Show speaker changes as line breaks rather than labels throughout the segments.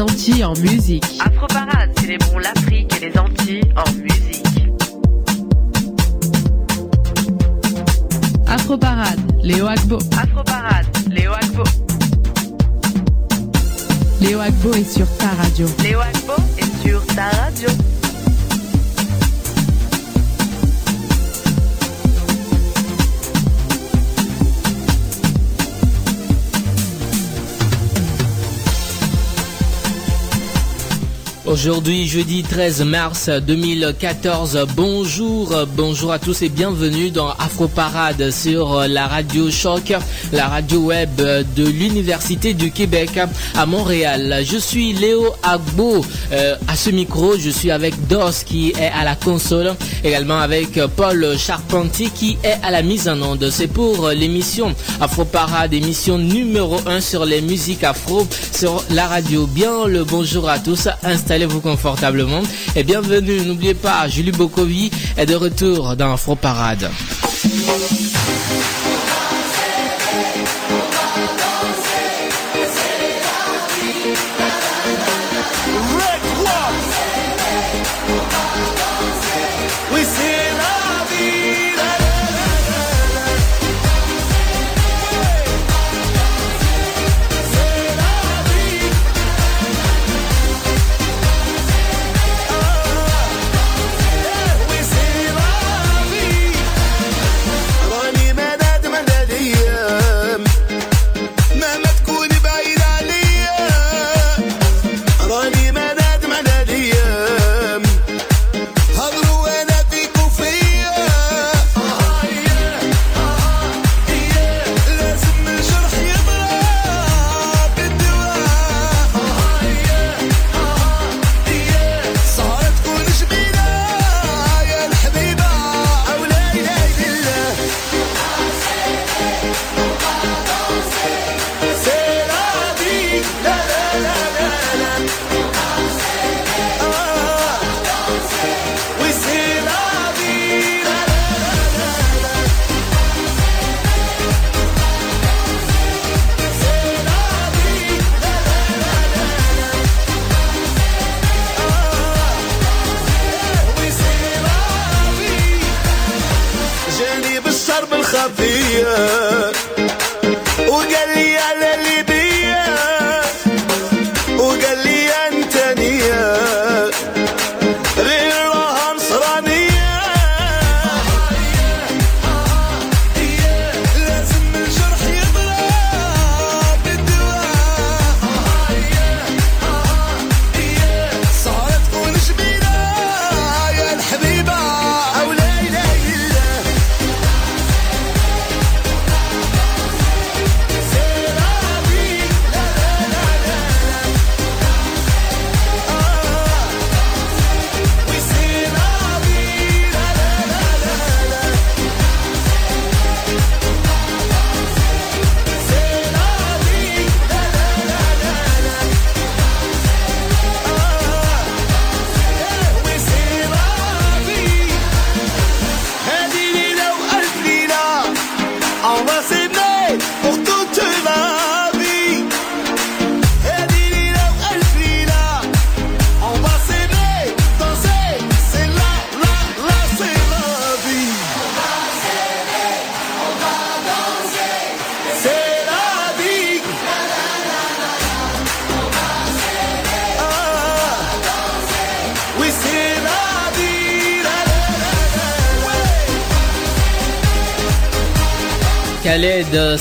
Antilles en musique.
Aujourd'hui, jeudi 13 mars 2014. Bonjour, bonjour à tous et bienvenue dans Afro Parade sur la radio Choc, la radio web de l'Université du Québec à Montréal. Je suis Léo Agbo euh, à ce micro. Je suis avec Dos qui est à la console, également avec Paul Charpentier qui est à la mise en onde. C'est pour l'émission Afro Parade, émission numéro 1 sur les musiques afro sur la radio. Bien le bonjour à tous. Installez-vous confortablement et bienvenue. N'oubliez pas, Julie Bokovi est de retour dans Afro Parade.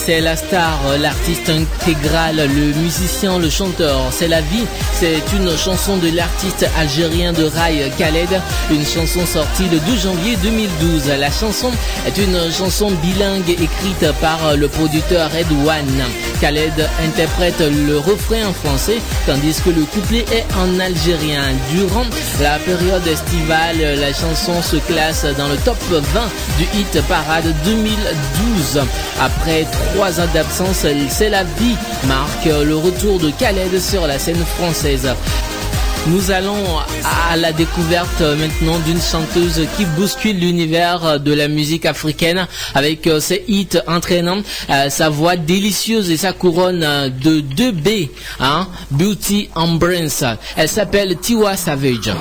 C'est la
star, l'artiste intégral, le musicien, le chanteur. C'est la vie. C'est une chanson de l'artiste algérien de rail Khaled, une chanson sortie le 12 janvier 2012. La chanson est une chanson bilingue écrite par le producteur Edouane. Khaled interprète le refrain en français, tandis que le couplet est en algérien. Durant la période estivale, la chanson se classe dans le top 20 du hit parade 2012. Après trois ans d'absence, C'est la vie marque le retour de Khaled sur la scène française.
Nous allons à la découverte maintenant d'une chanteuse qui bouscule l'univers de la musique africaine avec euh, ses hits entraînants, euh, sa voix délicieuse et sa couronne de 2B, hein, Beauty Embrace. Elle s'appelle Tiwa Savage.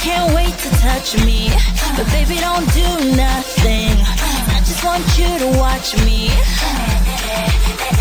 Can't wait to touch me. But baby, don't do nothing. I just want you to watch me.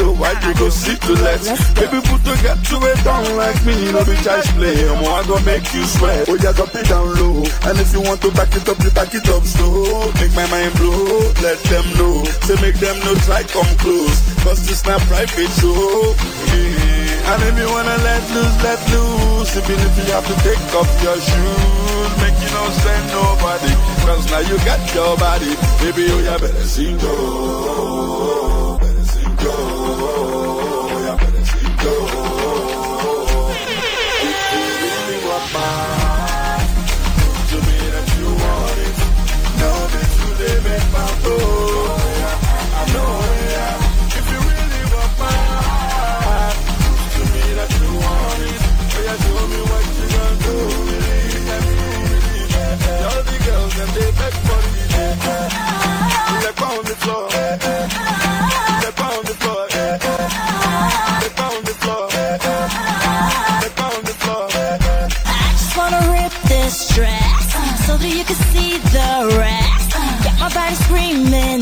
Low, why you go sit to let Baby put to get to it down like me, no be child's play I'm gonna make you sweat, oh yeah drop it down low. And if you want to back it up, you back it up slow. Make my mind blow, let them know. Say make them know try come close. Cause this not private show. Yeah. And if you wanna let loose, let loose If you have to take off your shoes. Make you no send nobody Cause now you got your body. Baby, oh yeah, better sing go. Better sing go you really want mine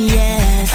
yes.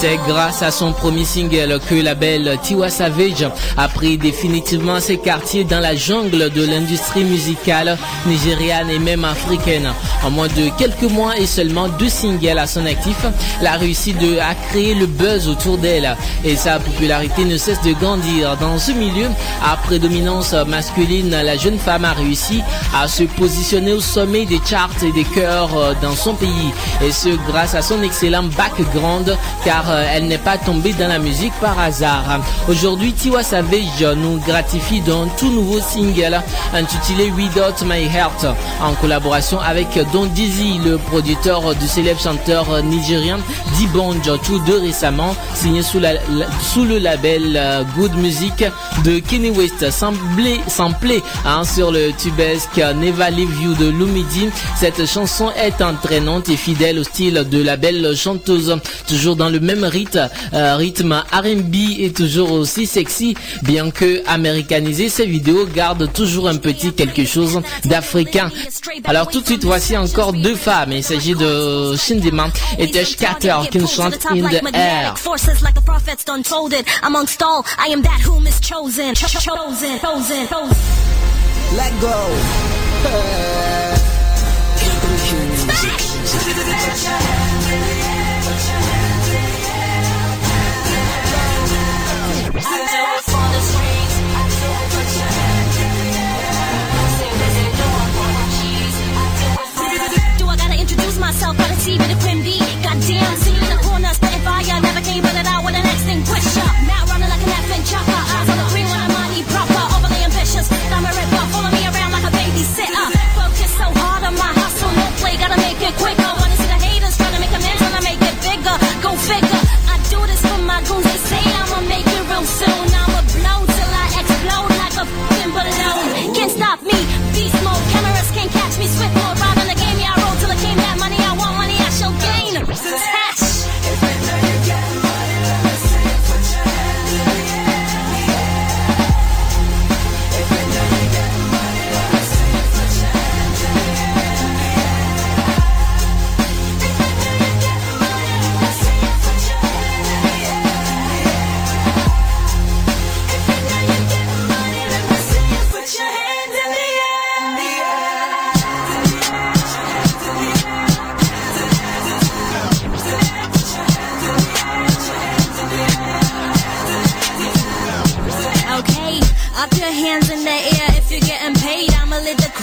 C'est grâce à son premier single que la belle Tiwa Savage a pris définitivement ses quartiers dans la jungle de l'industrie musicale nigériane et même africaine. En moins de quelques mois et seulement deux singles à son actif, la réussite de, a créé le buzz autour d'elle et sa popularité ne cesse de grandir. Dans ce milieu à prédominance masculine, la jeune femme a réussi à se positionner au sommet des charts et des chœurs dans son pays et ce grâce à son excellent background car euh, elle n'est pas tombée dans la musique par hasard. Aujourd'hui, Tiwa Savage nous gratifie d'un tout nouveau single intitulé Without My Heart en collaboration avec Don Dizzy, le producteur du célèbre chanteur nigérien Dibonj, tous deux récemment signé sous, le label euh, Good Music de Kenny West, samplé, hein, sur le tubesque Never Leave de Lumidi. Cette chanson est entraînante et fidèle au style de la belle chanteuse, toujours dans le même rythme, euh, rythme R&B est toujours aussi sexy, bien que américanisé, ces vidéos gardent toujours un petit quelque chose d'africain. Alors tout de suite, voici encore deux femmes. Il s'agit de Shindima et Tesh Carter qui nous chantent In the Air.
Let go.
receive it. Goddamn.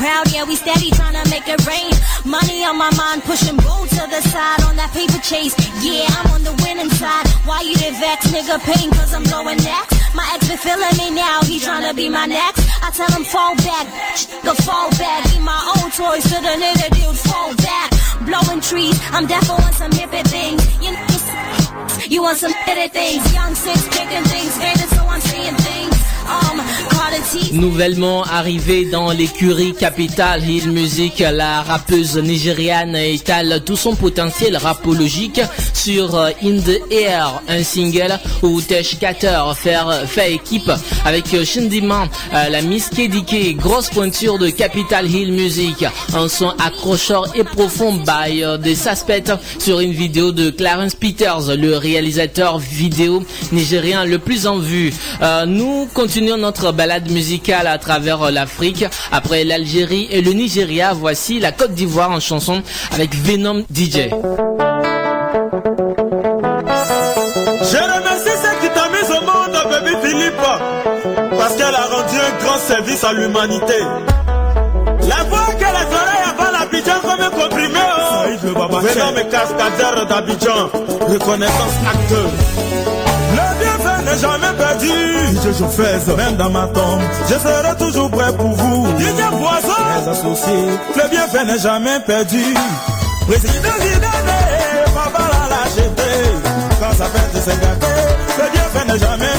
Yeah, we steady trying to make it rain. Money on my mind, pushing bull to the side on that paper chase. Yeah, I'm on the winning side. Why you the vex, nigga? Pain, cause I'm going next. My ex been feeling me now, he trying to be my next. I tell him fall back, go fall back. Eat my own toys to the nigga, dude, fall back. Blowing trees, I'm definitely on some hippie things. You know, you want some hippie things. Young six, picking things, faded, so I'm seeing
Nouvellement arrivée dans l'écurie Capital Hill Music, la rappeuse nigériane étale tout son potentiel rapologique sur euh, In the Air, un single où Tesh Carter fait, équipe avec Shindiman, euh, la Miss KDK, grosse pointure de Capital Hill Music, un son accrocheur et profond by euh, des suspects sur une vidéo de Clarence Peters, le réalisateur vidéo nigérien le plus en vue. Nous continuons notre balade musicale à travers euh, l'Afrique. Après l'Algérie et le Nigeria, voici la Côte d'Ivoire en chanson avec Venom DJ.
Je remercie celle qui t'a mis au monde, baby Philippe, parce qu'elle a rendu un grand service à l'humanité. La voix que les oreilles avant l'Abidjan comme un comprimé, oh. Venons mes cascadeurs d'Abidjan, reconnaissance acteur. Jamais perdu. Je je fais, même dans ma tombe, je serai toujours prêt pour vous. DJ Poisson, mes associés, le bienfait n'est jamais perdu. Président Zidane, papa l'a lâcheté. Quand ça fait de se gâter, le bienfait n'est jamais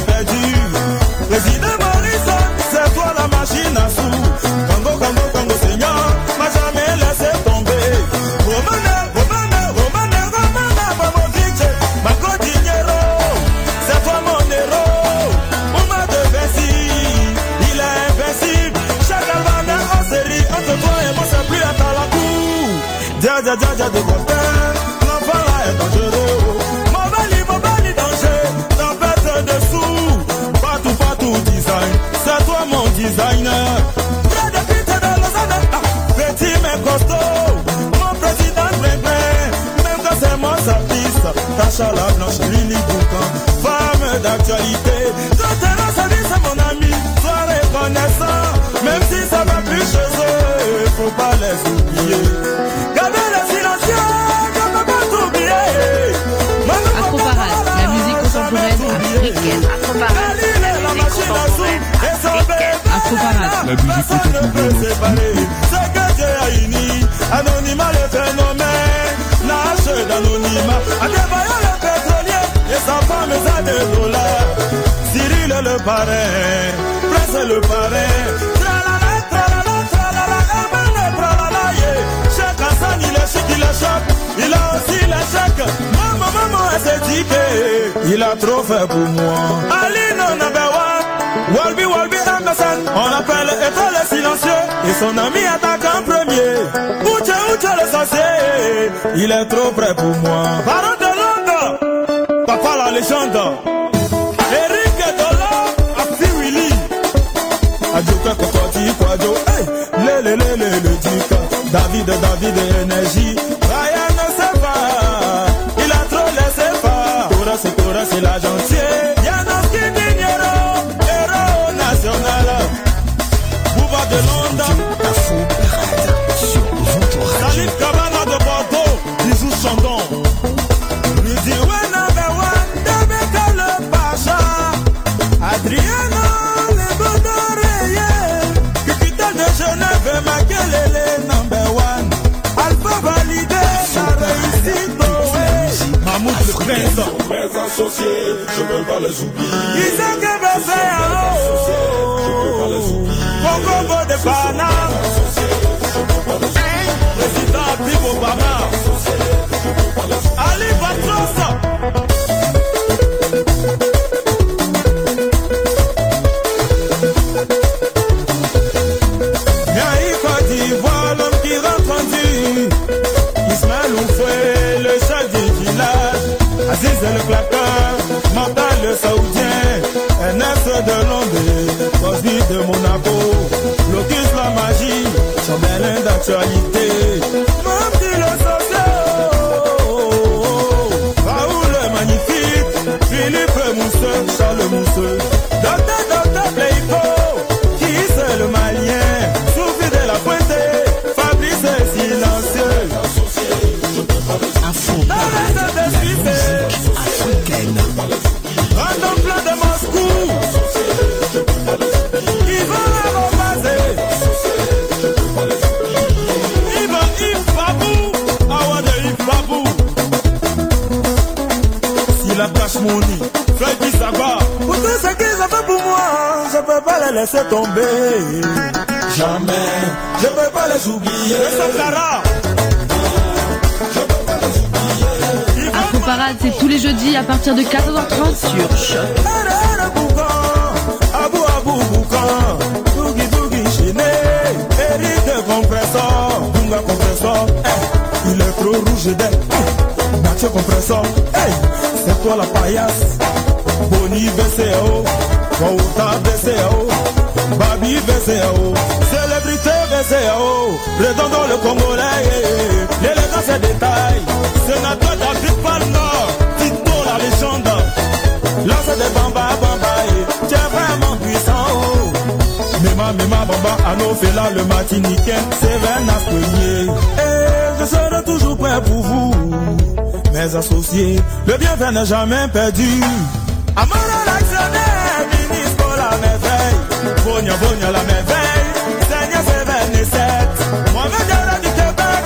est dans sa vie, c'est mon ami, sois reconnaissant. Même si ça va plus chez eux, faut pas les oublier. Gardez silencieux, je peux pas t'oublier.
La musique contemporaine africaine.
Afro Parade, la musique contemporaine africaine.
Afro Parade.
La musique contemporaine
C'est que Dieu a uni, anonymat le phénomène, nage d'anonymat, le parrain, est le parrain, tralala, tralala, tralala, Eman est tralala, yeah. Cheikh Hassan, il est chic, il est choc, il a aussi les chèques. Maman, maman, elle s'est dit que il a trop fait pour moi. Ali non number one, Walby, Walby, Anderson, on appelle étoile silencieux, et son ami attaque en premier. Ouche, ouche le sorcier, il est trop près pour moi. Parole de Londres, papa la légende. Adjoka Kokoti Kwajo, hey, le le le Dika, David David énergie,
Jamais, je peux pas les oublier.
Afro Parade, c'est tous les jeudis à partir de 14h30 sur Choc.
Hey, il est trop rouge d'air, hey, Mathieu compresseur, hey, c'est toi la paillasse, Boni VCO, Wauta VCO, Babi VCO, célébrité VCO, Redondo le Congolais, l'élégance et détail, sénateur d'Afrique par le Nord, Tito la légende. Lance des bamba bamba et tu es vraiment puissant oh. Mema mema bamba Ano Fela le Martiniquais Seven Aspeunier Et je serai toujours prêt pour vous. Mes associés Le bienvenu n'est jamais perdu. Amara l'actionnaire Ministre la Bonia Bonia la merveille. Seigneur et Sept Mohamed Diarra du Québec.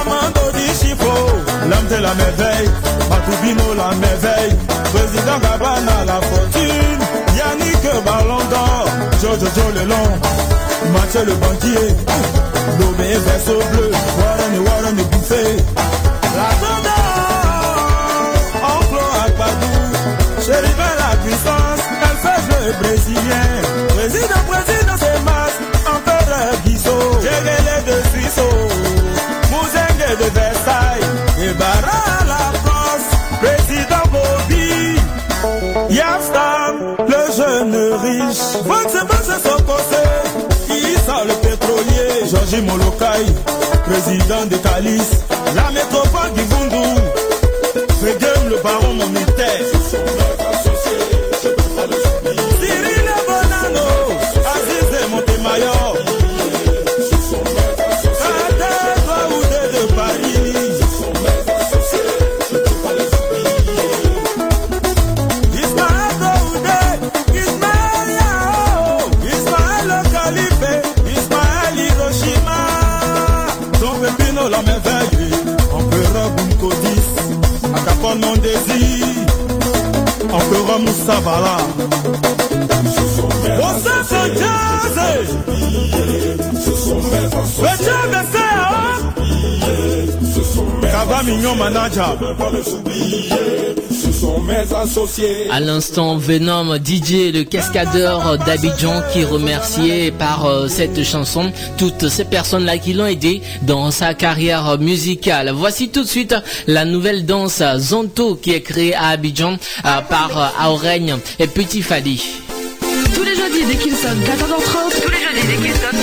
Amando di Chifo. L'homme de la merveille. Matubino la merveille. Président Gabana la fortune. Yannick Ballon d'Or. Jojo Jo le long Mathieu le banquier. Lomé verso bleu. Warren Warren et Bouffé La Zonda Enclos Akbadou Chérifin la puissance. Elle fait jouer brésilien Versailles Et Barra la France Président Bobby. Yafstam, le jeune riche. C'est son conseil. Issa le pétrolier Georges Molokai Président de Calice La métropole du Bundu Fegem le baron monétaire Sabala. Você foi jazz. Veja você, ó. Cava mignon manager.
Sont mes associés.
À l'instant, Venom, DJ, le cascadeur d'Abidjan, qui remerciait par euh, cette chanson toutes ces personnes-là qui l'ont aidé dans sa carrière musicale. Voici tout de suite la nouvelle danse Zonto qui est créée à Abidjan euh, par euh, Aurègne et Petit Fali.
Tous les jeudis dès qu'il sonne 14h30.
Tous les jeudis dès qu'il sonne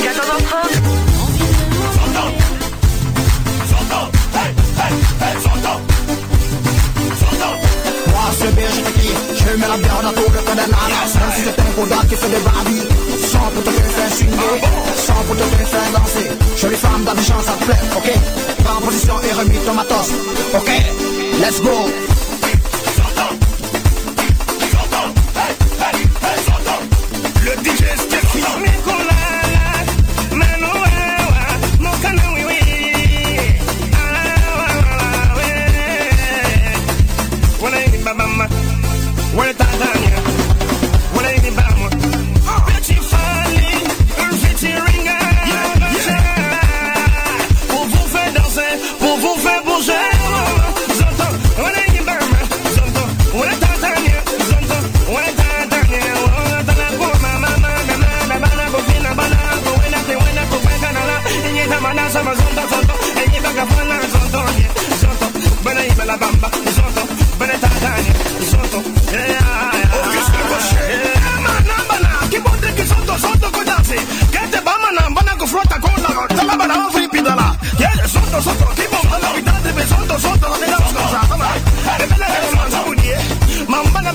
mets la bière dans tout le temps d'un âne Même si c'est un coda qui fait des bravis Sans pour te faire swinguer, sans pour te faire danser Jolie femme d'Abidjan, ça te plaît, ok Prends en position et remis ton matos, ok Let's go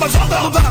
What's up,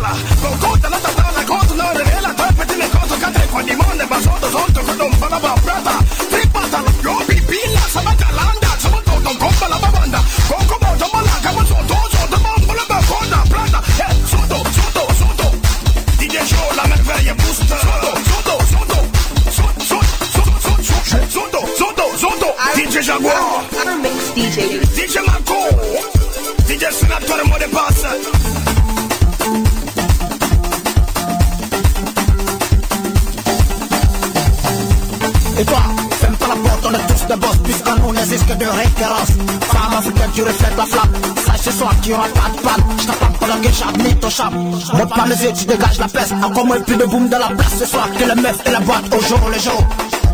n'existe que de référence. Femme africaine, tu reflètes la flamme. Sache ce soir qu'il y aura pas de panne. Je t'attends dans le ni ton chap. Monte pas mes yeux, tu dégages la peste. Encore moins plus de boom dans la place ce soir que le meuf et la boîte au jour le jour.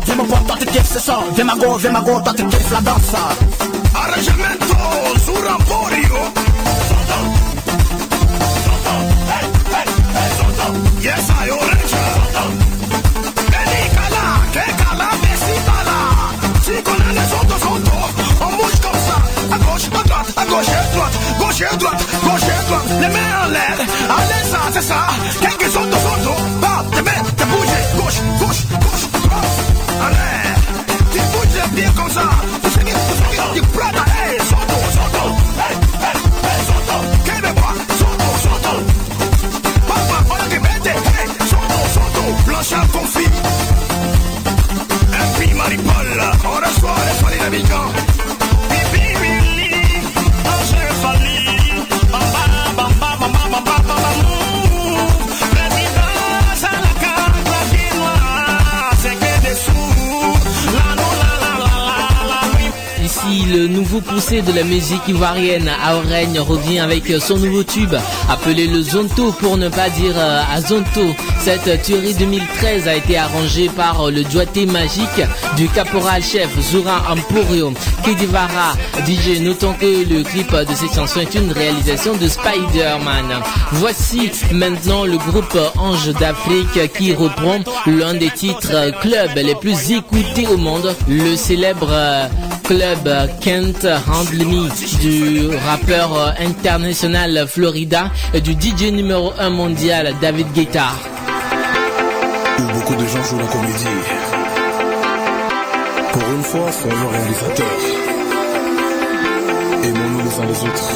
Viens mon pote, toi tu kiffes ce son. Viens ma go, viens ma go, toi tu kiffes la danse.
Arrangiamento sul Emporio. Yes, I orange. Gauche et droite, gauche et droite, gauche et droite. Les mains en l'air, allez ça, c'est ça. Quelques sotto sotto, pas, te mets, te bouge, gauche, gauche, gauche,
le nouveau poussé de la musique ivoirienne, Aurègne, revient avec son nouveau tube, appelé le Zonto pour ne pas dire euh, Azonto. Cette tuerie 2013 a été arrangée par le doigté magique du caporal chef Zoura Emporio, Kedivara, DJ. Notons que le clip de cette chanson est une réalisation de Spider-Man. Voici maintenant le groupe Ange d'Afrique qui reprend l'un des titres club les plus écoutés au monde, le célèbre euh, club Kent Handle Me du rappeur euh, international Florida et du DJ numéro 1 mondial David Guetta.
Beaucoup de gens jouent la comédie. Pour une fois, soyons réalisateurs. Aimons-nous les uns les autres.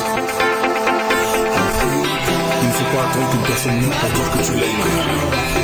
Il ne faut pas attendre qu'une personne meure pour dire que tu l'aimes.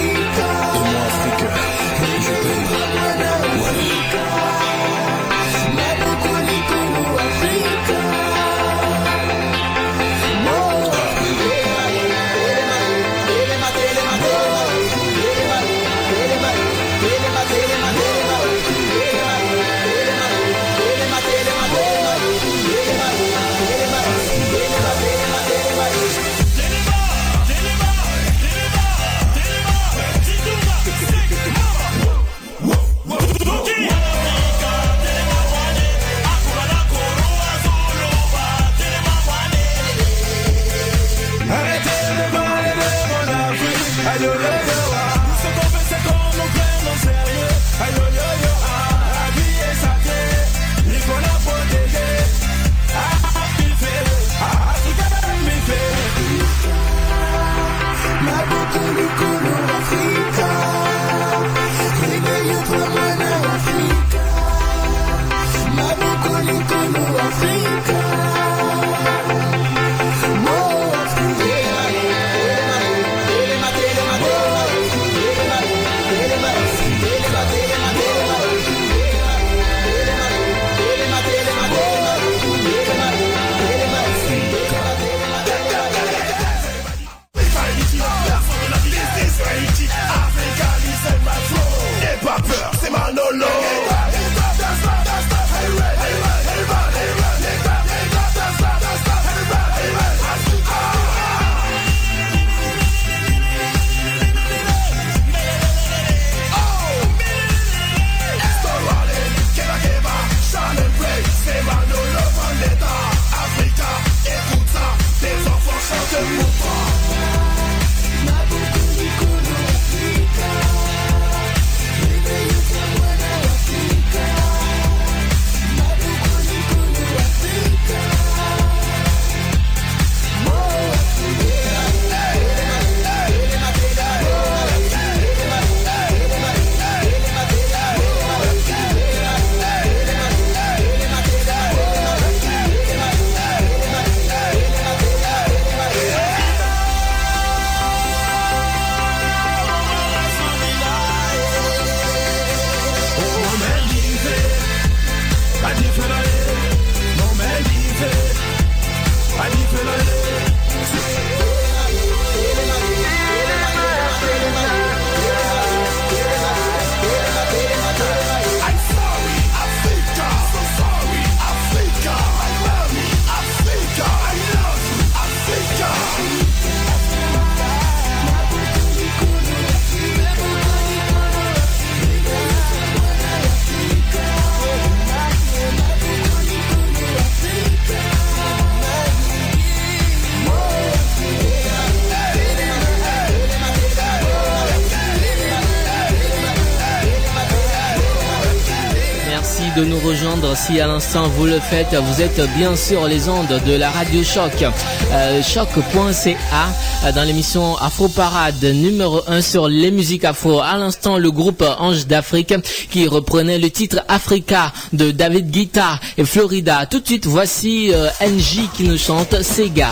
Si à l'instant vous le faites, vous êtes bien sûr les ondes de la radio Choc, euh, choc.ca dans l'émission Afro Parade numéro 1 sur les musiques afro. À l'instant, le groupe Ange d'Afrique qui reprenait le titre Africa de David Guetta et Florida. Tout de suite, voici euh, NJ qui nous chante Sega.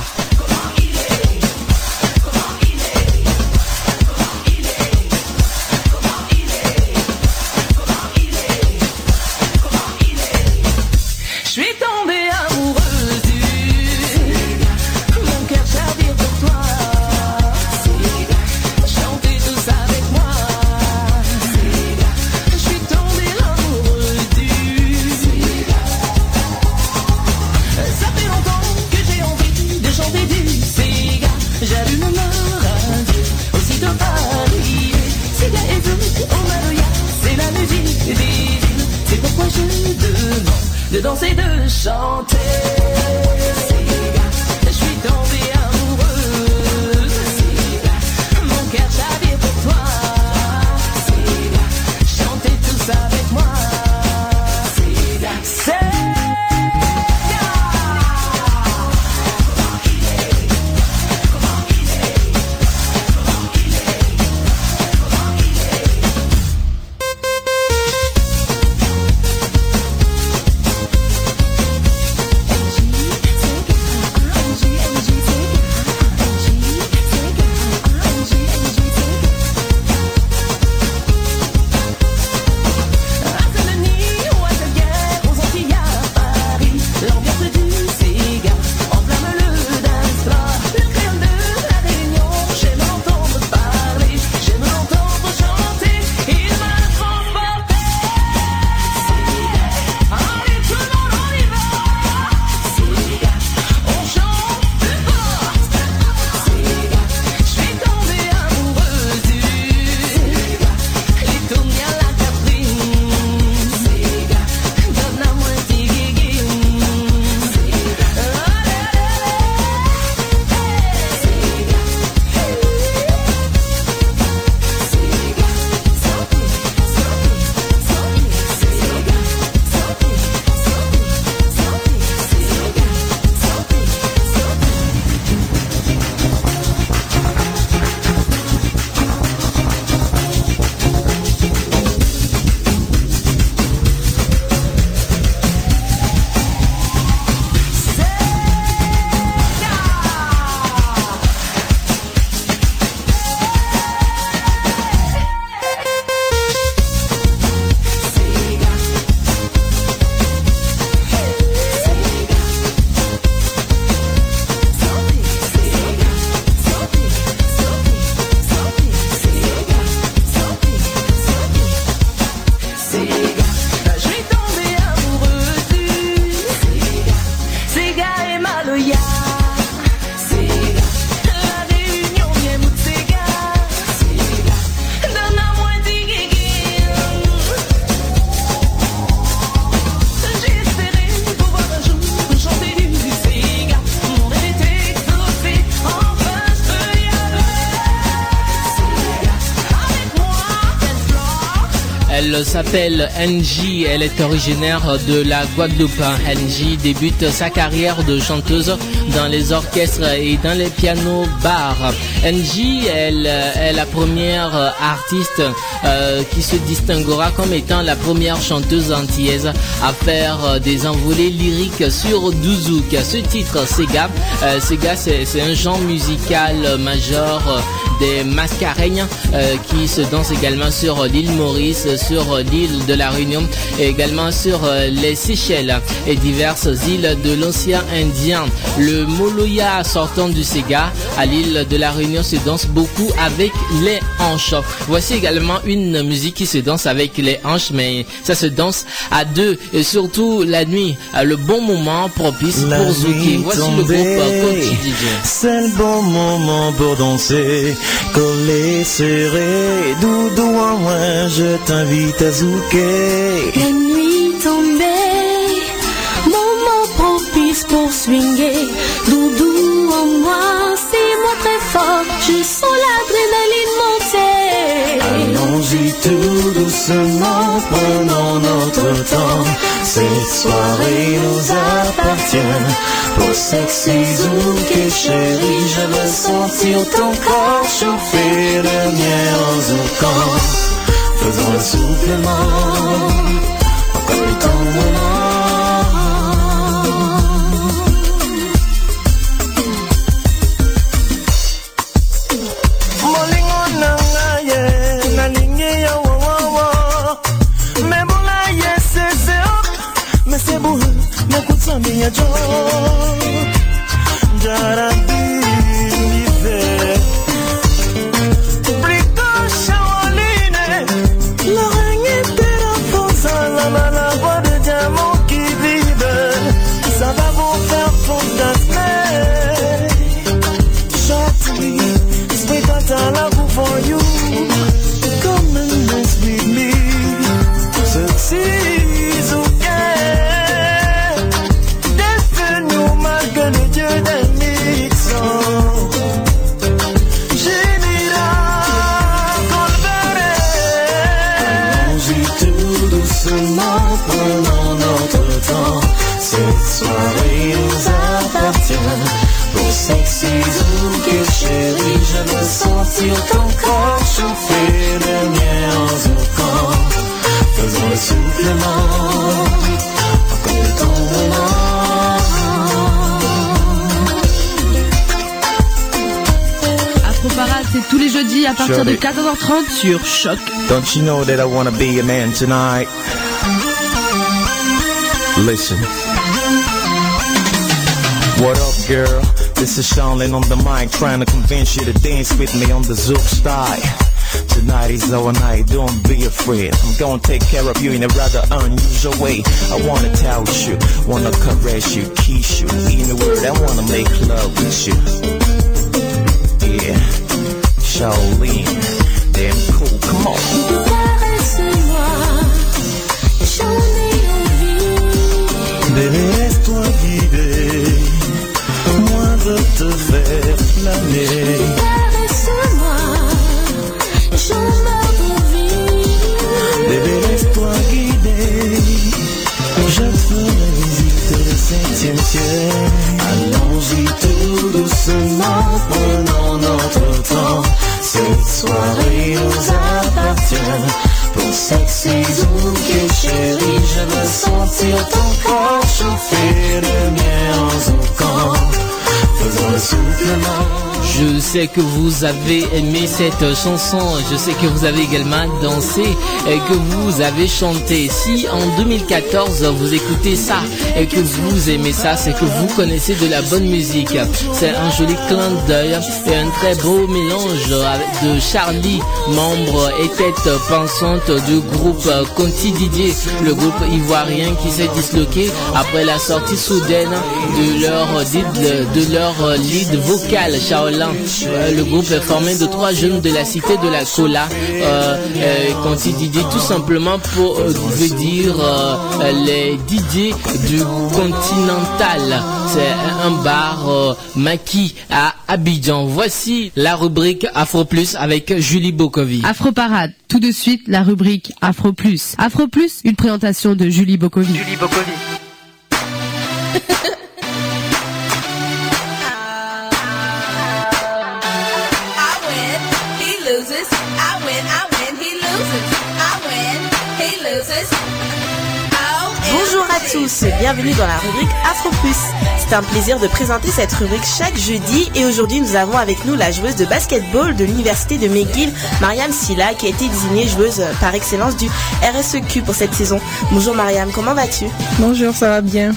Chanter.
S'appelle NJ, elle est originaire de la Guadeloupe. NJ débute sa carrière de chanteuse dans les orchestres et dans les pianos bars. NJ, elle est la première artiste euh, qui se distinguera comme étant la première chanteuse antillaise à faire des envolées lyriques sur Douzouk. Ce titre, Sega, euh, Sega c'est un genre musical majeur des mascareignes euh, qui se dansent également sur l'île Maurice, sur l'île de la Réunion et également sur euh, les Seychelles et diverses îles de l'océan Indien. Le Moloya sortant du Sega à l'île de la Réunion se danse beaucoup avec les hanches. Voici également une musique qui se danse avec les hanches, mais ça se danse à deux et surtout la nuit, le bon moment propice
La
pour
nuit
Voici le groupe euh, Coty DJ.
C'est le bon moment pour danser, collé, serré, doudou en moi, je t'invite à zouker.
La nuit tombée, moment propice pour swinguer. Doudou en moi, c'est moi très fort. Je sens l'adrénaline monter.
Allons-y tout doucement, prenons notre temps. Cette soirée nous appartient. Pour sexy zouk chérie, je veux sentir ton corps chauffer le mien en zoukant. Faisons un supplément, encore le temps
minha dor à partir de 14h30 sur Choc.
Don't you know that I wanna be a man tonight? Listen. What up, girl? This is Sean on the mic, trying to convince you to dance with me on the Zouk style. Tonight is our night, don't be afraid. I'm gonna take care of you in a rather unusual way. I wanna touch you, wanna caress you, kiss you. In a word, I wanna make love with you. Yeah, Shaolin, damn cool, come on.
Caresse-moi, j'en ai envie.
Bébé, laisse-toi guider. Moi, je te faire planer. Je.
Je
sais que vous avez aimé cette chanson, je sais que vous avez également dansé et que vous avez chanté. Si en 2014 vous écoutez ça et que vous aimez ça, c'est que vous connaissez de la bonne musique. C'est un joli clin d'œil et un très beau mélange de Charlie, membre et tête pensante du groupe Conti Didier, le groupe ivoirien qui s'est disloqué après la sortie soudaine de leur, de leur lead vocal, Shaolin. Euh, le groupe est formé de trois jeunes de la cité de la Cola, euh, euh, Conti Didier, tout simplement pour euh, veut dire les DJ du Continental. C'est un bar maquis à Abidjan. Voici la rubrique Afro Plus avec Julie Bokovi.
Afro Parade, tout de suite la rubrique Afro Plus. Afro Plus, une présentation de Julie Bokovi.
Julie Bokovi.
À tous, bienvenue dans la rubrique Afro Plus. C'est un plaisir de présenter cette rubrique chaque jeudi et aujourd'hui nous avons avec nous la joueuse de basketball de l'université de McGill, Mariam Silla, qui a été désignée joueuse par excellence du RSEQ pour cette saison. Bonjour Mariam, comment vas-tu?
Bonjour, ça va bien?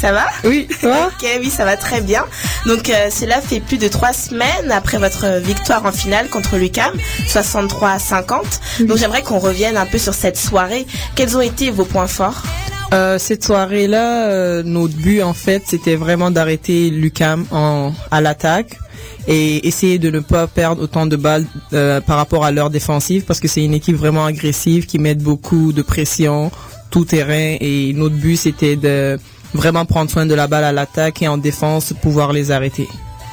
Ça va?
Oui, toi
Ok, oui, ça va très bien. Donc euh, cela fait plus de trois semaines après votre victoire en finale contre l'UCAM, 63 à 50. Donc j'aimerais qu'on revienne un peu sur cette soirée. Quels ont été vos points forts?
Euh, cette soirée-là, euh, notre but en fait, c'était vraiment d'arrêter Lucam en, à l'attaque et essayer de ne pas perdre autant de balles euh, par rapport à leur défensive parce que c'est une équipe vraiment agressive qui met beaucoup de pression tout terrain et notre but c'était de vraiment prendre soin de la balle à l'attaque et en défense pouvoir les arrêter.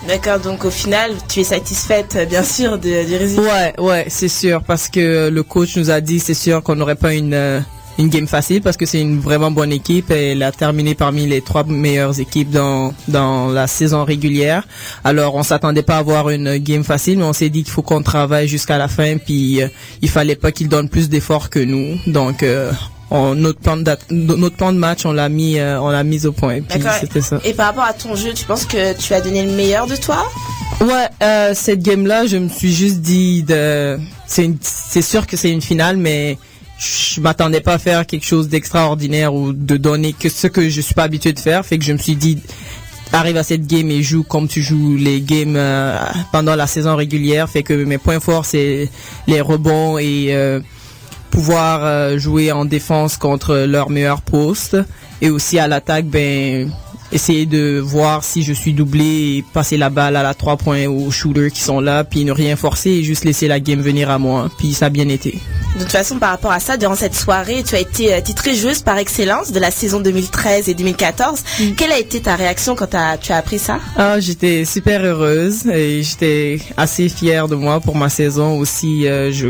D'accord, donc au final, tu es satisfaite bien sûr du résultat.
Ouais, ouais, c'est sûr, parce que le coach nous a dit, c'est sûr qu'on n'aurait pas une une game facile parce que c'est une vraiment bonne équipe et elle a terminé parmi les trois meilleures équipes dans dans la saison régulière. Alors on s'attendait pas à avoir une game facile, mais on s'est dit qu'il faut qu'on travaille jusqu'à la fin, puis euh, il fallait pas qu'ils donnent plus d'efforts que nous. Donc euh, on, notre plan de notre plan de match, on l'a mis euh, on l'a mis au point. Puis
D'accord.
c'était ça.
Et par rapport à ton jeu, tu penses que tu as donné le meilleur de toi?
Ouais, euh, cette game-là, je me suis juste dit de, c'est sûr que c'est une finale, mais je m'attendais pas à faire quelque chose d'extraordinaire ou de donner que ce que je suis pas habitué de faire. Fait que je me suis dit, arrive à cette game et joue comme tu joues les games euh, pendant la saison régulière. Fait que mes points forts c'est les rebonds et euh, pouvoir euh, jouer en défense contre leur meilleur poste et aussi à l'attaque ben essayer de voir si je suis doublé et passer la balle à la 3 points aux shooters qui sont là puis ne rien forcer et juste laisser la game venir à moi puis ça a bien été
De toute façon, par rapport à ça, durant cette soirée, tu as été euh, titrée joueuse par excellence de la saison 2013 et 2014. Quelle a été ta réaction quand t'as- tu as appris ça?
Ah, j'étais super heureuse et j'étais assez fière de moi pour ma saison aussi. euh, je,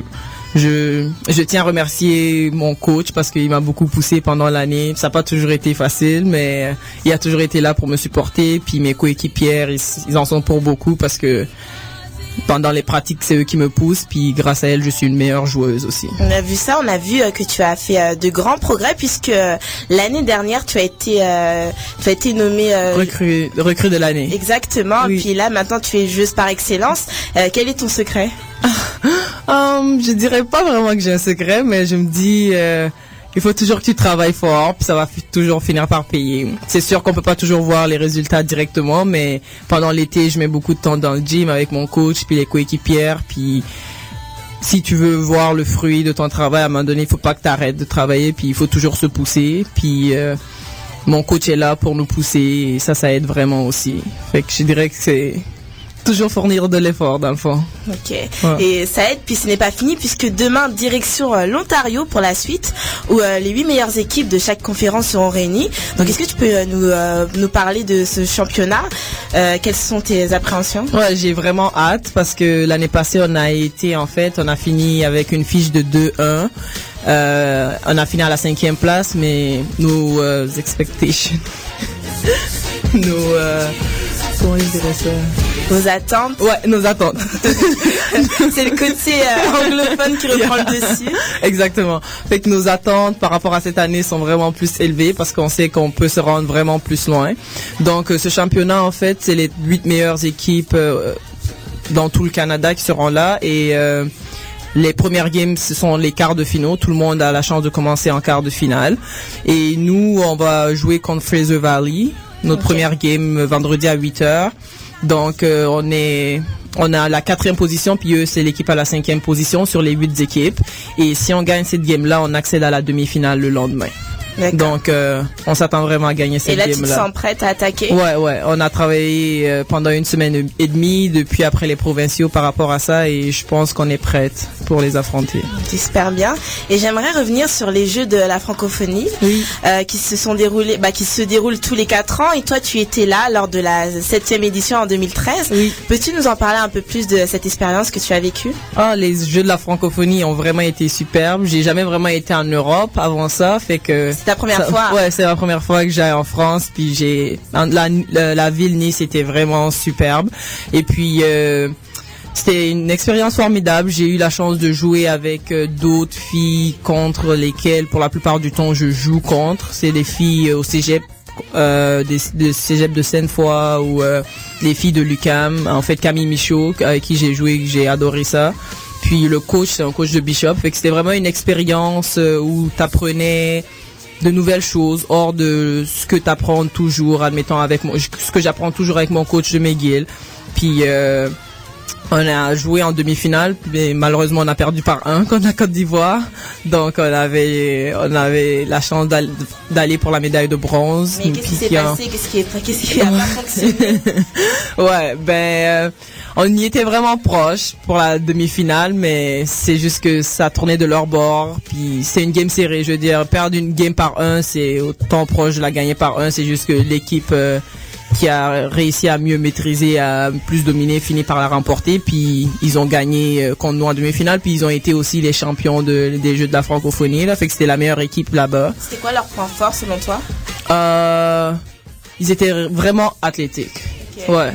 je, tiens à remercier mon coach parce qu'il m'a beaucoup poussé pendant l'année. Ça n'a pas toujours été facile, mais il a toujours été là pour me supporter. Puis mes coéquipières, ils en sont pour beaucoup parce que pendant les pratiques, c'est eux qui me poussent. Puis grâce à elles, je suis une meilleure joueuse aussi.
On a vu ça, on a vu euh, que tu as fait euh, de grands progrès puisque euh, l'année dernière, tu as été, euh, tu as été nommée euh,
Recrue, recrue de l'année.
Exactement. Puis là, maintenant, tu es joueuse par excellence. Euh, quel est ton secret?
Hum, je dirais pas vraiment que j'ai un secret, mais je me dis, il faut toujours que tu travailles fort, puis ça va toujours finir par payer. C'est sûr qu'on peut pas toujours voir les résultats directement, mais pendant l'été, je mets beaucoup de temps dans le gym avec mon coach, puis les coéquipières, puis si tu veux voir le fruit de ton travail, à un moment donné, il faut pas que tu arrêtes de travailler, puis il faut toujours se pousser, puis euh, mon coach est là pour nous pousser, et ça, ça aide vraiment aussi. Fait je dirais que c'est toujours fournir de l'effort, dans le fond.
Ok.
Ouais.
Et ça aide, puis ce n'est pas fini, puisque demain, direction euh, l'Ontario pour la suite, où euh, les huit meilleures équipes de chaque conférence seront réunies. Donc, est-ce que tu peux euh, nous, nous parler de ce championnat? Quelles sont tes appréhensions?
Ouais, j'ai vraiment hâte parce que l'année passée, on a été, en fait, on a fini avec une fiche de 2-1. Euh, on a fini à la cinquième place, mais nos expectations, nos,
Nos attentes
Ouais, nos attentes.
C'est le côté euh, anglophone qui reprend le dessus.
Exactement. Fait que nos attentes par rapport à cette année sont vraiment plus élevées parce qu'on sait qu'on peut se rendre vraiment plus loin. Donc euh, ce championnat en fait, c'est les huit meilleures équipes euh, dans tout le Canada qui seront là et les premières games, ce sont les quarts de finaux. Tout le monde a la chance de commencer en quart de finale. Et nous, on va jouer contre Fraser Valley. Notre première game vendredi à 8 heures. Donc, euh, on est, on a la quatrième position, puis eux, c'est l'équipe à la cinquième position sur les huit équipes. Et si on gagne cette game-là, on accède à la demi-finale le lendemain. Donc, euh, on s'attend vraiment à gagner cette
Et là, tu te
game-là.
sens prête à attaquer?
Ouais, ouais. On a travaillé euh, pendant une semaine et demie depuis après les provinciaux par rapport à ça et je pense qu'on est prête pour les affronter.
J'espère bien. Et j'aimerais revenir sur les Jeux de la francophonie euh, qui se sont déroulés, bah, qui se déroulent tous les quatre ans. Et toi, tu étais là lors de la septième édition en 2013. Peux-tu nous en parler un peu plus de cette expérience que tu as vécue?
Ah, les Jeux de la francophonie ont vraiment été superbes. J'ai jamais vraiment été en Europe avant ça, fait que
Première
ça-
fois.
Ouais, c'est la première fois que j'allais en France, puis j'ai la, la, la ville Nice était vraiment superbe. Et puis euh, c'était une expérience formidable. J'ai eu la chance de jouer avec euh, d'autres filles contre lesquelles, pour la plupart du temps, je joue contre. C'est des filles euh, au cégep, euh, des, des cégep de Seine-Foy ou euh, les filles de l'UCAM. En fait, Camille Michaud, avec qui j'ai joué, j'ai adoré ça. Puis le coach, c'est un coach de Bishop. Fait que c'était vraiment une expérience où t'apprenais de nouvelles choses hors de ce que t'apprends toujours, admettons avec mon, ce que j'apprends toujours avec mon coach de McGill. Puis euh, on a joué en demi-finale, mais malheureusement on a perdu par un contre la Côte d'Ivoire. Donc on avait on avait la chance d'al- d'aller pour la médaille de bronze.
Mais qu'est-ce qui s'est passé? Qu'est-ce qui, a pas fonctionné
ouais, ben, euh, on y était vraiment proche pour la demi-finale, mais c'est juste que ça tournait de leur bord. Puis c'est une game serrée, je veux dire, perdre une game par un, c'est autant proche de la gagner par un. C'est juste que l'équipe euh, qui a réussi à mieux maîtriser, à plus dominer, fini par la remporter. Puis ils ont gagné euh, contre nous en demi-finale. Puis ils ont été aussi les champions de, des Jeux de la francophonie. Là, fait que c'était la meilleure équipe là-bas.
C'était quoi leur point fort selon toi?
Euh, ils étaient vraiment athlétiques. Ouais,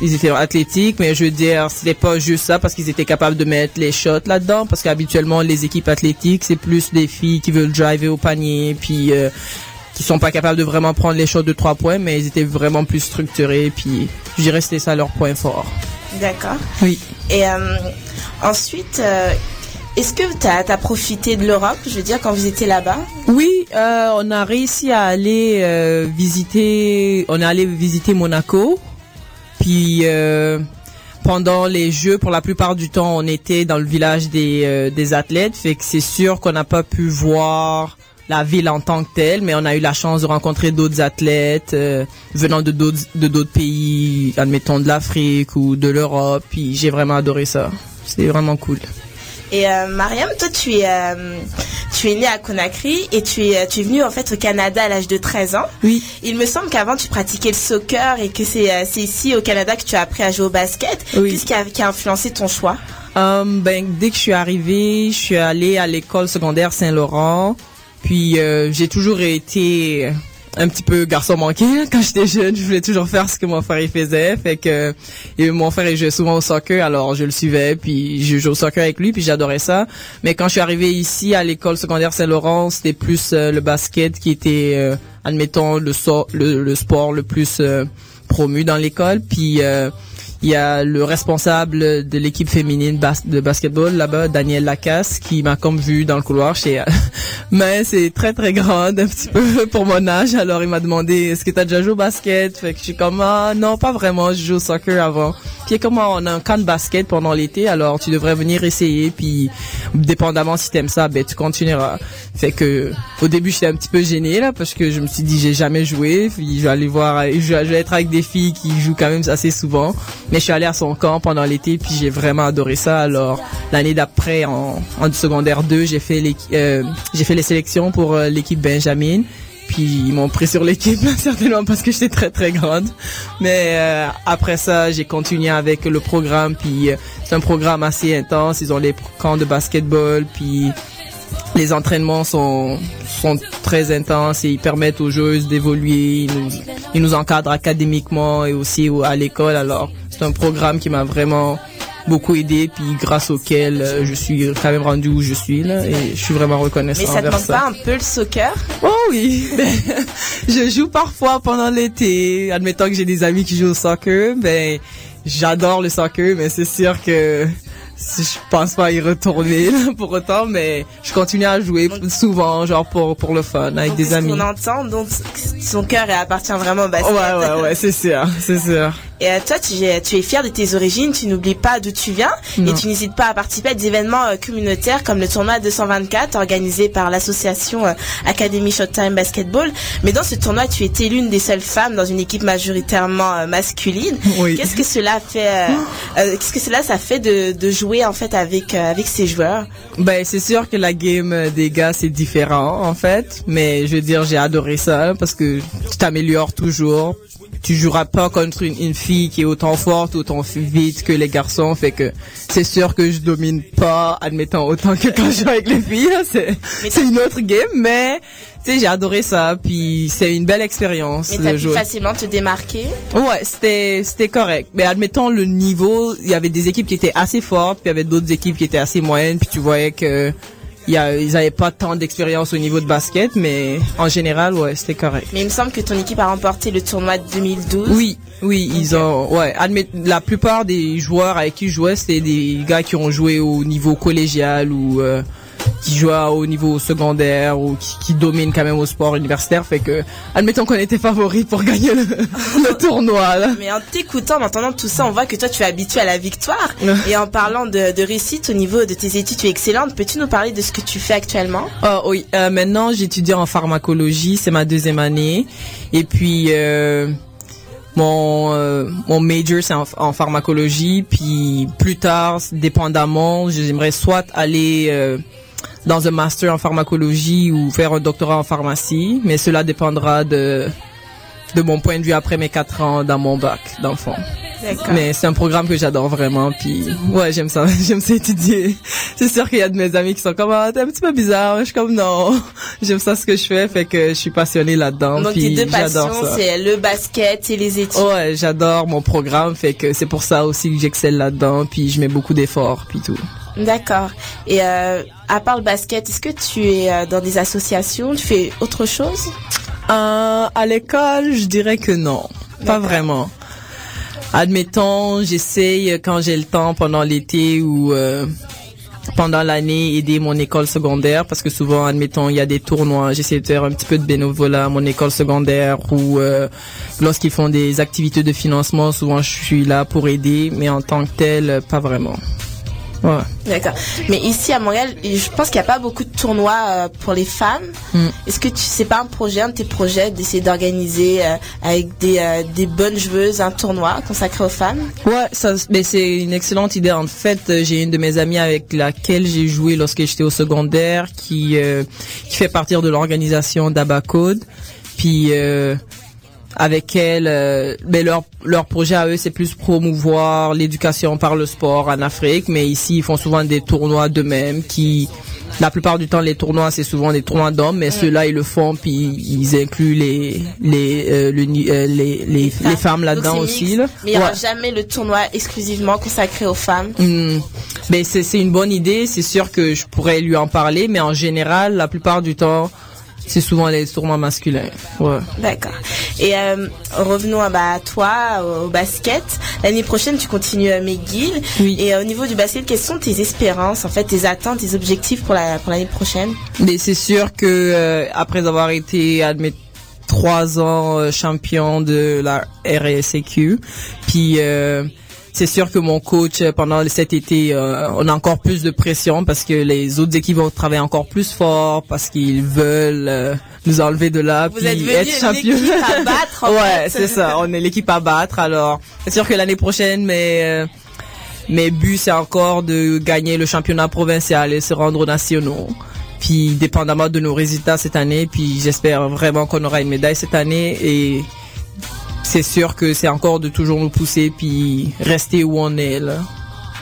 ils étaient athlétiques, mais je veux dire, c'était pas juste ça parce qu'ils étaient capables de mettre les shots là-dedans. Parce qu'habituellement, les équipes athlétiques, c'est plus des filles qui veulent driver au panier, puis euh, qui sont pas capables de vraiment prendre les shots de trois points, mais ils étaient vraiment plus structurés. Puis je dirais que c'était ça leur point fort.
D'accord.
Oui.
Et euh, ensuite, euh, est-ce que tu as, profité de l'Europe, je veux dire, quand vous étiez là-bas?
Oui, euh, on a réussi à aller euh, visiter, on est allé visiter Monaco. Puis euh, pendant les Jeux, pour la plupart du temps, on était dans le village des, euh, des athlètes. Fait que c'est sûr qu'on n'a pas pu voir la ville en tant que telle, mais on a eu la chance de rencontrer d'autres athlètes euh, venant de d'autres de d'autres pays, admettons de l'Afrique ou de l'Europe. Puis j'ai vraiment adoré ça. C'était vraiment cool.
Et euh, Mariam, toi, tu es, euh, tu es née à Conakry et tu es, tu es venue en fait au Canada à l'âge de 13 ans.
Oui.
Il me semble qu'avant tu pratiquais le soccer et que c'est c'est ici au Canada que tu as appris à jouer au basket.
Oui.
Qu'est-ce qui a, qui a influencé ton choix?
Um, ben, dès que je suis arrivée, je suis allée à l'école secondaire Saint-Laurent. Puis euh, j'ai toujours été un petit peu garçon manqué. hein. Quand j'étais jeune, je voulais toujours faire ce que mon frère il faisait. Fait que et mon frère il jouait souvent au soccer, alors je le suivais. Puis je jouais au soccer avec lui, puis j'adorais ça. Mais quand je suis arrivée ici à l'école secondaire Saint-Laurent, c'était plus euh, le basket qui était, euh, admettons, le, le, le sport le plus euh, promu dans l'école. Puis euh, il y a le responsable de l'équipe féminine bas- de basketball là-bas, Daniel Lacasse, qui m'a comme vu dans le couloir chez mais c'est très très grande un petit peu pour mon âge. Alors il m'a demandé est-ce que tu as déjà joué au basket? Fait que je suis comme ah, non pas vraiment, je joue au soccer avant. Puis comme on a un camp de basket pendant l'été, alors tu devrais venir essayer puis dépendamment si t'aimes ça, ben tu continueras. Fait que au début j'étais un petit peu gênée là parce que je me suis dit j'ai jamais joué, puis je vais aller voir je vais être avec des filles qui jouent quand même assez souvent. Mais je suis allée à son camp pendant l'été puis j'ai vraiment adoré ça. Alors l'année d'après en, en secondaire 2, j'ai fait les euh, fait les sélections pour euh, l'équipe Benjamin. Puis ils m'ont pris sur l'équipe certainement parce que j'étais très très grande. Mais euh, après ça, j'ai continué avec le programme. Puis c'est un programme assez intense. Ils ont les camps de basketball. Puis les entraînements sont sont très intenses et ils permettent aux joueuses d'évoluer. Ils nous, ils nous encadrent académiquement et aussi au- à l'école. Alors c'est un programme qui m'a vraiment beaucoup aidé puis grâce auquel euh, je suis quand même rendu où je suis là et je suis vraiment reconnaissant
Mais ça te manque
ça.
pas un peu le soccer?
Oh oui, je joue parfois pendant l'été. Admettons que j'ai des amis qui jouent au soccer, ben j'adore le soccer, mais c'est sûr que je pense pas y retourner là, pour autant, mais je continue à jouer souvent, genre pour pour le fun avec
Donc,
des amis.
qu'on entend, donc son cœur appartient vraiment au basket.
Ouais ouais ouais, c'est sûr, c'est sûr.
Et euh, toi, tu, es- tu es fier de tes origines, tu n'oublies pas d'où tu viens
Non.
et tu n'hésites pas à participer à des événements euh, communautaires comme le tournoi 224 organisé par l'association euh, Academy Showtime Basketball. Mais dans ce tournoi, tu étais l'une des seules femmes dans une équipe majoritairement euh, masculine.
Oui.
Qu'est-ce que cela fait euh, euh, Qu'est-ce que cela ça fait de, de jouer en fait avec euh, avec ces joueurs?
Ben c'est sûr que la game euh, des gars c'est différent en fait, mais je veux dire j'ai adoré ça parce que tu t'améliores toujours. Tu joueras pas contre une, une fille qui est autant forte, autant vite que les garçons, fait que c'est sûr que je domine pas, admettons autant que quand je joue avec les filles. C'est c'est une autre game, mais tu sais j'ai adoré ça, puis c'est une belle expérience
Mais t'as pu
jouer.
facilement te démarquer?
Ouais, c'était c'était correct. Mais admettons le niveau, il y avait des équipes qui étaient assez fortes, puis il y avait d'autres équipes qui étaient assez moyennes, puis tu voyais que y a, ils avaient pas tant d'expérience au niveau de basket, mais en général, ouais, c'était correct.
Mais il me semble que ton équipe a remporté le tournoi de 2012.
Oui, oui, ils ont, ouais, admet, la plupart des joueurs avec qui je jouais, c'était des gars qui ont joué au niveau collégial ou euh, qui jouaient au niveau secondaire ou qui, qui dominent quand même au sport universitaire. Fait que, admettons qu'on était favoris pour gagner le, le tournoi. Là.
Mais en t'écoutant, en entendant tout ça, on voit que toi, tu es habitué à la victoire. Et en parlant de, de réussite au niveau de tes études, tu es excellente. Peux-tu nous parler de ce que tu fais actuellement?
Ah oui, euh, maintenant j'étudie en pharmacologie, c'est ma deuxième année. Et puis euh, mon euh, mon major c'est en, en pharmacologie. Puis plus tard, dépendamment, j'aimerais soit aller euh, dans un master en pharmacologie ou faire un doctorat en pharmacie, mais cela dépendra de de mon point de vue après mes quatre ans dans mon bac, dans le fond. Mais c'est un programme que j'adore vraiment, puis ouais, j'aime ça, j'aime ça étudier. C'est sûr qu'il y a de mes amis qui sont comme, ah, t'es un petit peu bizarre, je suis comme, non, j'aime ça ce que je fais, fait que je suis passionnée là-dedans,
Donc tes
puis
deux
j'adore
passions,
ça.
c'est le basket et les études.
Ouais, j'adore mon programme, fait que c'est pour ça aussi que j'excelle là-dedans, puis je mets beaucoup d'efforts, puis tout.
D'accord. Et euh, à part le basket, est-ce que tu es euh, dans des associations? Tu fais autre chose?
Euh, à l'école, je dirais que non, pas vraiment. Admettons, j'essaye quand j'ai le temps pendant l'été ou euh, pendant l'année aider mon école secondaire parce que souvent, admettons, il y a des tournois. J'essaie de faire un petit peu de bénévolat à mon école secondaire ou euh, lorsqu'ils font des activités de financement, souvent je suis là pour aider, mais en tant que tel, pas vraiment. Ouais.
D'accord. Mais ici à Montréal, je pense qu'il n'y a pas beaucoup de tournois euh, pour les femmes.
Mm.
Est-ce que tu c'est pas un projet, un de tes projets d'essayer d'organiser euh, avec des, euh, des bonnes joueuses un tournoi consacré aux femmes?
Ouais, ça, mais c'est une excellente idée. En fait, j'ai une de mes amies avec laquelle j'ai joué lorsque j'étais au secondaire, qui euh, qui fait partir de l'organisation d'Abacode. Puis euh, avec elle, euh, ben leur leur projet à eux, c'est plus promouvoir l'éducation par le sport en Afrique. Mais ici, ils font souvent des tournois d'eux-mêmes qui la plupart du temps, les tournois, c'est souvent des tournois d'hommes, mais ceux-là, ils le font, puis ils incluent les les euh, le euh, les, les, les femmes là-dedans aussi. Là.
Mais il n'y aura
Ouais.
jamais le tournoi exclusivement consacré aux femmes.
Hmm. Ben c'est c'est une bonne idée. C'est sûr que je pourrais lui en parler, mais en général, la plupart du temps, c'est souvent les tournois masculins. Ouais.
D'accord. Et euh, revenons à, bah, toi, au, basket. L'année prochaine, tu continues à McGill. Et euh, au niveau du basket, quelles sont tes espérances, en fait, tes attentes, tes objectifs pour la pour l'année prochaine?
Mais c'est sûr que euh, après avoir été admis trois ans euh, champion de la RSEQ, puis euh, c'est sûr que mon coach euh, pendant cet été, euh, on a encore plus de pression parce que les autres équipes vont travailler encore plus fort parce qu'ils veulent euh, nous enlever de là
Vous
puis
êtes
être champion.
l'équipe à battre, en
ouais, c'est ça. On est l'équipe à battre. Alors, c'est sûr que l'année prochaine, mais euh, mes buts, c'est encore de gagner le championnat provincial et se rendre aux nationaux. Puis, dépendamment de nos résultats cette année, puis j'espère vraiment qu'on aura une médaille cette année et c'est sûr que c'est encore de toujours nous pousser puis rester où on est.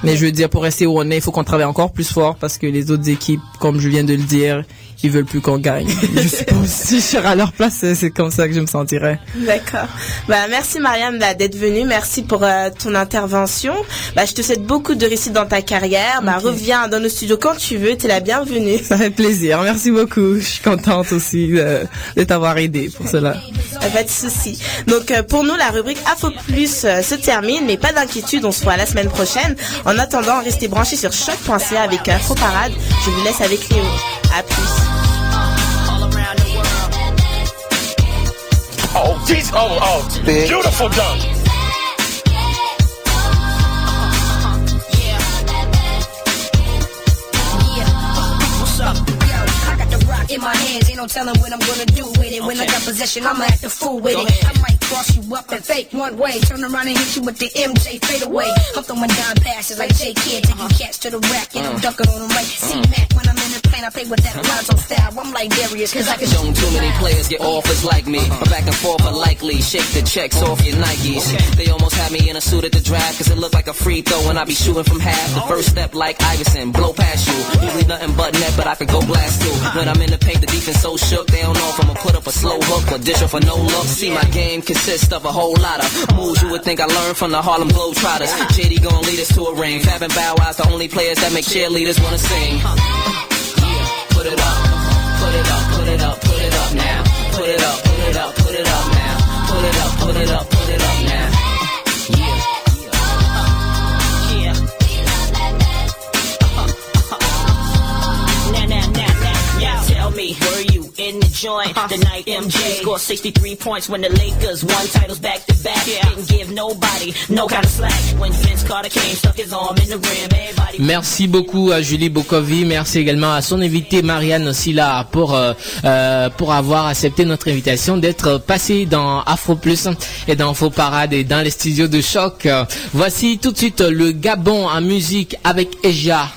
Mais je veux dire, pour rester où on est, il faut qu'on travaille encore plus fort parce que les autres équipes, comme je viens de le dire, ils veulent plus qu'on gagne. je suppose si je serais à leur place, c'est- comme ça que je me sentirais.
D'accord. Bah, merci Marianne bah, d'être venue. Merci pour euh, ton intervention. Bah, je te souhaite beaucoup de réussite dans ta carrière. Bah, reviens dans nos studios quand tu veux. Tu es la bienvenue.
Ça fait plaisir. Merci beaucoup. Je suis contente aussi euh, de t'avoir aidé pour cela.
Euh, Pas de souci. Donc euh, pour nous, la rubrique Info Plus euh, se termine, mais pas d'inquiétude, on se voit la semaine prochaine. En attendant, restez branchés sur choc.ca avec Info Parade. Je vous laisse avec Léo. À plus.
Oh, these, oh, oh, beautiful done.
What's up? Yo, I got the rock in my hands, ain't no telling what I'm gonna do with it. When I got possession, I'ma act a fool with it. I might cross you up and fake one way, turn around and hit you with the MJ fade away. I'm throwing down passes like J Kid, taking cats to the rack and I'm dunking on them like C Mac. When I'm in the I play with that Lonzo style. I'm like Darius, cause I can
Don't too many players get offers like me. My back and forth are likely. Shake the checks off your Nikes. They almost had me in a suit at the draft cause it looked like a free throw and I be shooting from half. The first step like Iverson, blow past you. Usually nothing but net, but I could go blast too. When I'm in the paint, the defense so shook. They don't know if I'ma put up a slow hook or dish off for no look. See, my game consists of a whole lot of moves you would think I learned from the Harlem Globetrotters. JD gon' lead us to a ring. Fab and Bow Wow's the only players that make cheerleaders wanna sing. Put it up, put it up, put it up, put it up now. Put it up, put it up, put it up now. Put it up, put it up, put it up now.
Now, joint the night MJ scored 63 points when the Lakers won titles back to back? Didn't give nobody no kind of slack when Vince Carter came, stuck his arm in the rim. Everybody
Merci beaucoup à Julie Bokovi. Merci également à son invité Marianne Silla pour euh, euh, pour avoir accepté notre invitation d'être passé dans Afro Plus et dans Faux Parade et dans les studios de choc. Voici tout de suite le Gabon en musique avec Eja.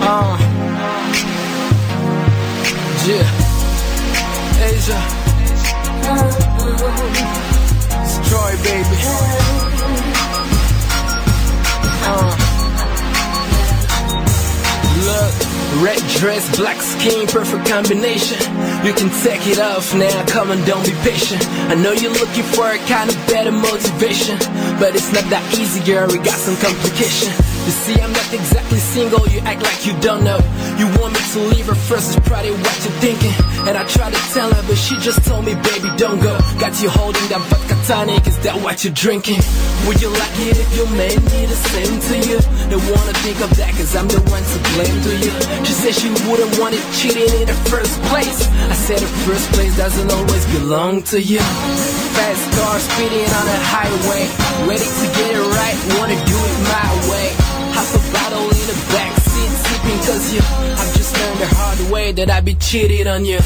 Uh. Yeah, Asia. It's Troy, baby. Uh.
Look, red dress, black skin, perfect combination. You can take it off now, come on, don't be patient. I know you're looking for a kind of better motivation, but it's not that easy, girl. We got some complication. You see, I'm not exactly single, you act like you don't know. You want me to leave her first, is probably what you're thinking. And I tried to tell her, but she just told me, baby, don't go. Got you holding that vodka tonic, is that what you're drinking? Would you like it if your man did the same to you? Don't wanna think of that, cause I'm the one to blame to you. She said she wouldn't want it cheating in the first place. I said the first place doesn't always belong to you. Fast car speeding on the highway, ready to get it right, wanna do it my way. Half a bottle in the back seat, sipping cause you. I've just learned the hard way that I be cheated on you.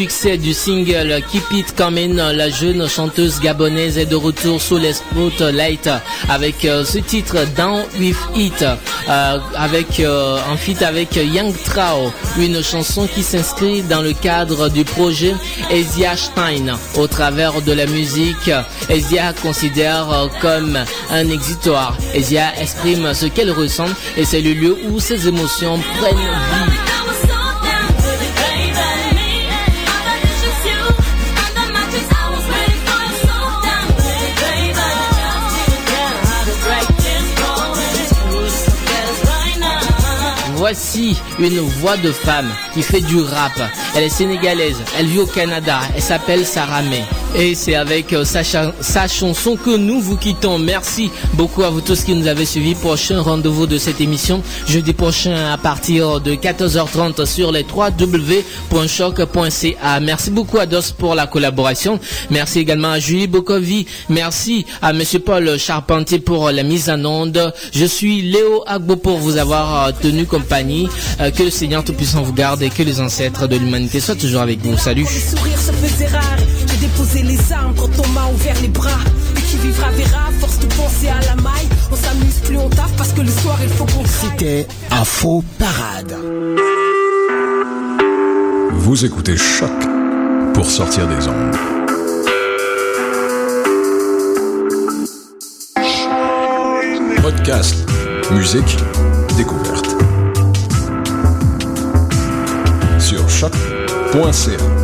Succès du single Keep It Coming, la jeune chanteuse gabonaise est de retour sous les spotlights avec euh, ce titre Down With It, euh, avec euh, en feat avec Young Trao, une chanson qui s'inscrit dans le cadre du projet Asia Stein. Au travers de la musique, Asia considère euh, comme un exitoire. Asia exprime ce qu'elle ressent et c'est le lieu où ses émotions prennent vie. Voici une voix de femme qui fait du rap. Elle est sénégalaise, elle vit au Canada, elle s'appelle Sarah May. Et c'est avec euh, sa, cha- sa chanson que nous vous quittons. Merci beaucoup à vous tous qui nous avez suivis. Prochain rendez-vous de cette émission, jeudi prochain à partir de 14h30 sur les www.choc.ca. Merci beaucoup à DOS pour la collaboration. Merci également à Julie Bokovi. Merci à Monsieur Paul Charpentier pour la mise en onde. Je suis Léo Agbo pour vous avoir euh, tenu compagnie. Euh, que le Seigneur Tout-Puissant vous garde et que les ancêtres de l'humanité soient toujours avec vous. Salut.
Déposé les armes quand on m'a ouvert les bras. Et qui vivra verra, force de penser à la maille. On s'amuse plus, on taffe parce que le soir il faut qu'on.
C'était Afro Parade.
Vous écoutez Choc pour sortir des ondes. Podcast, musique, découverte. Sur choc.ca.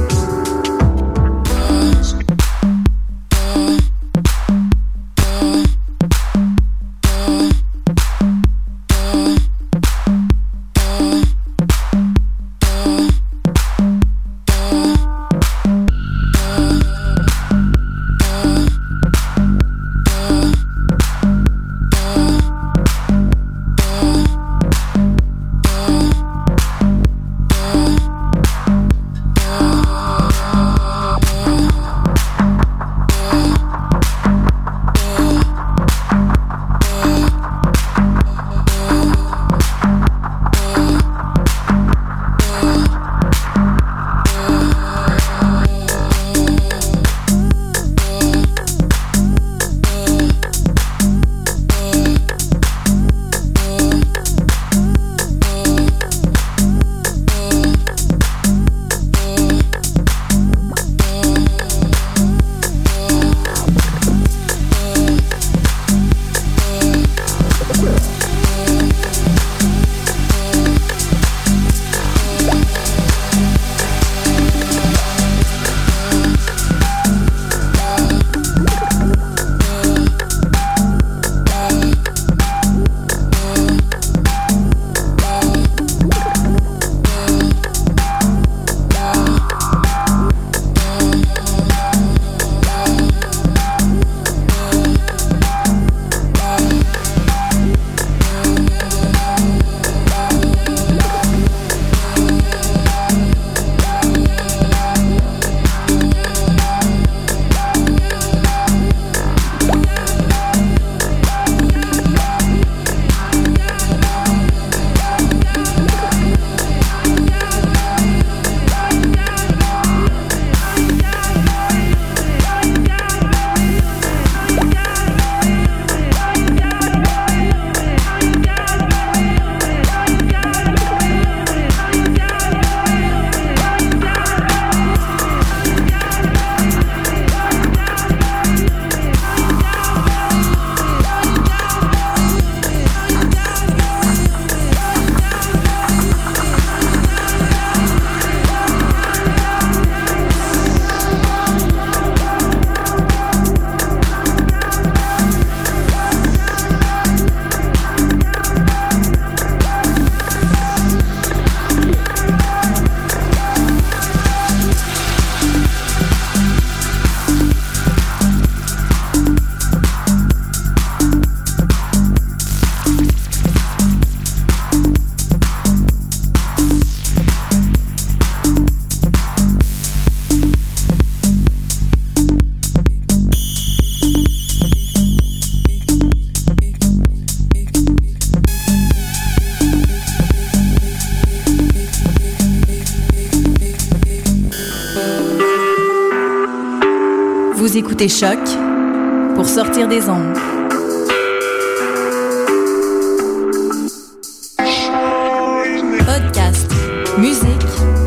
écoutez Choc pour sortir des ondes.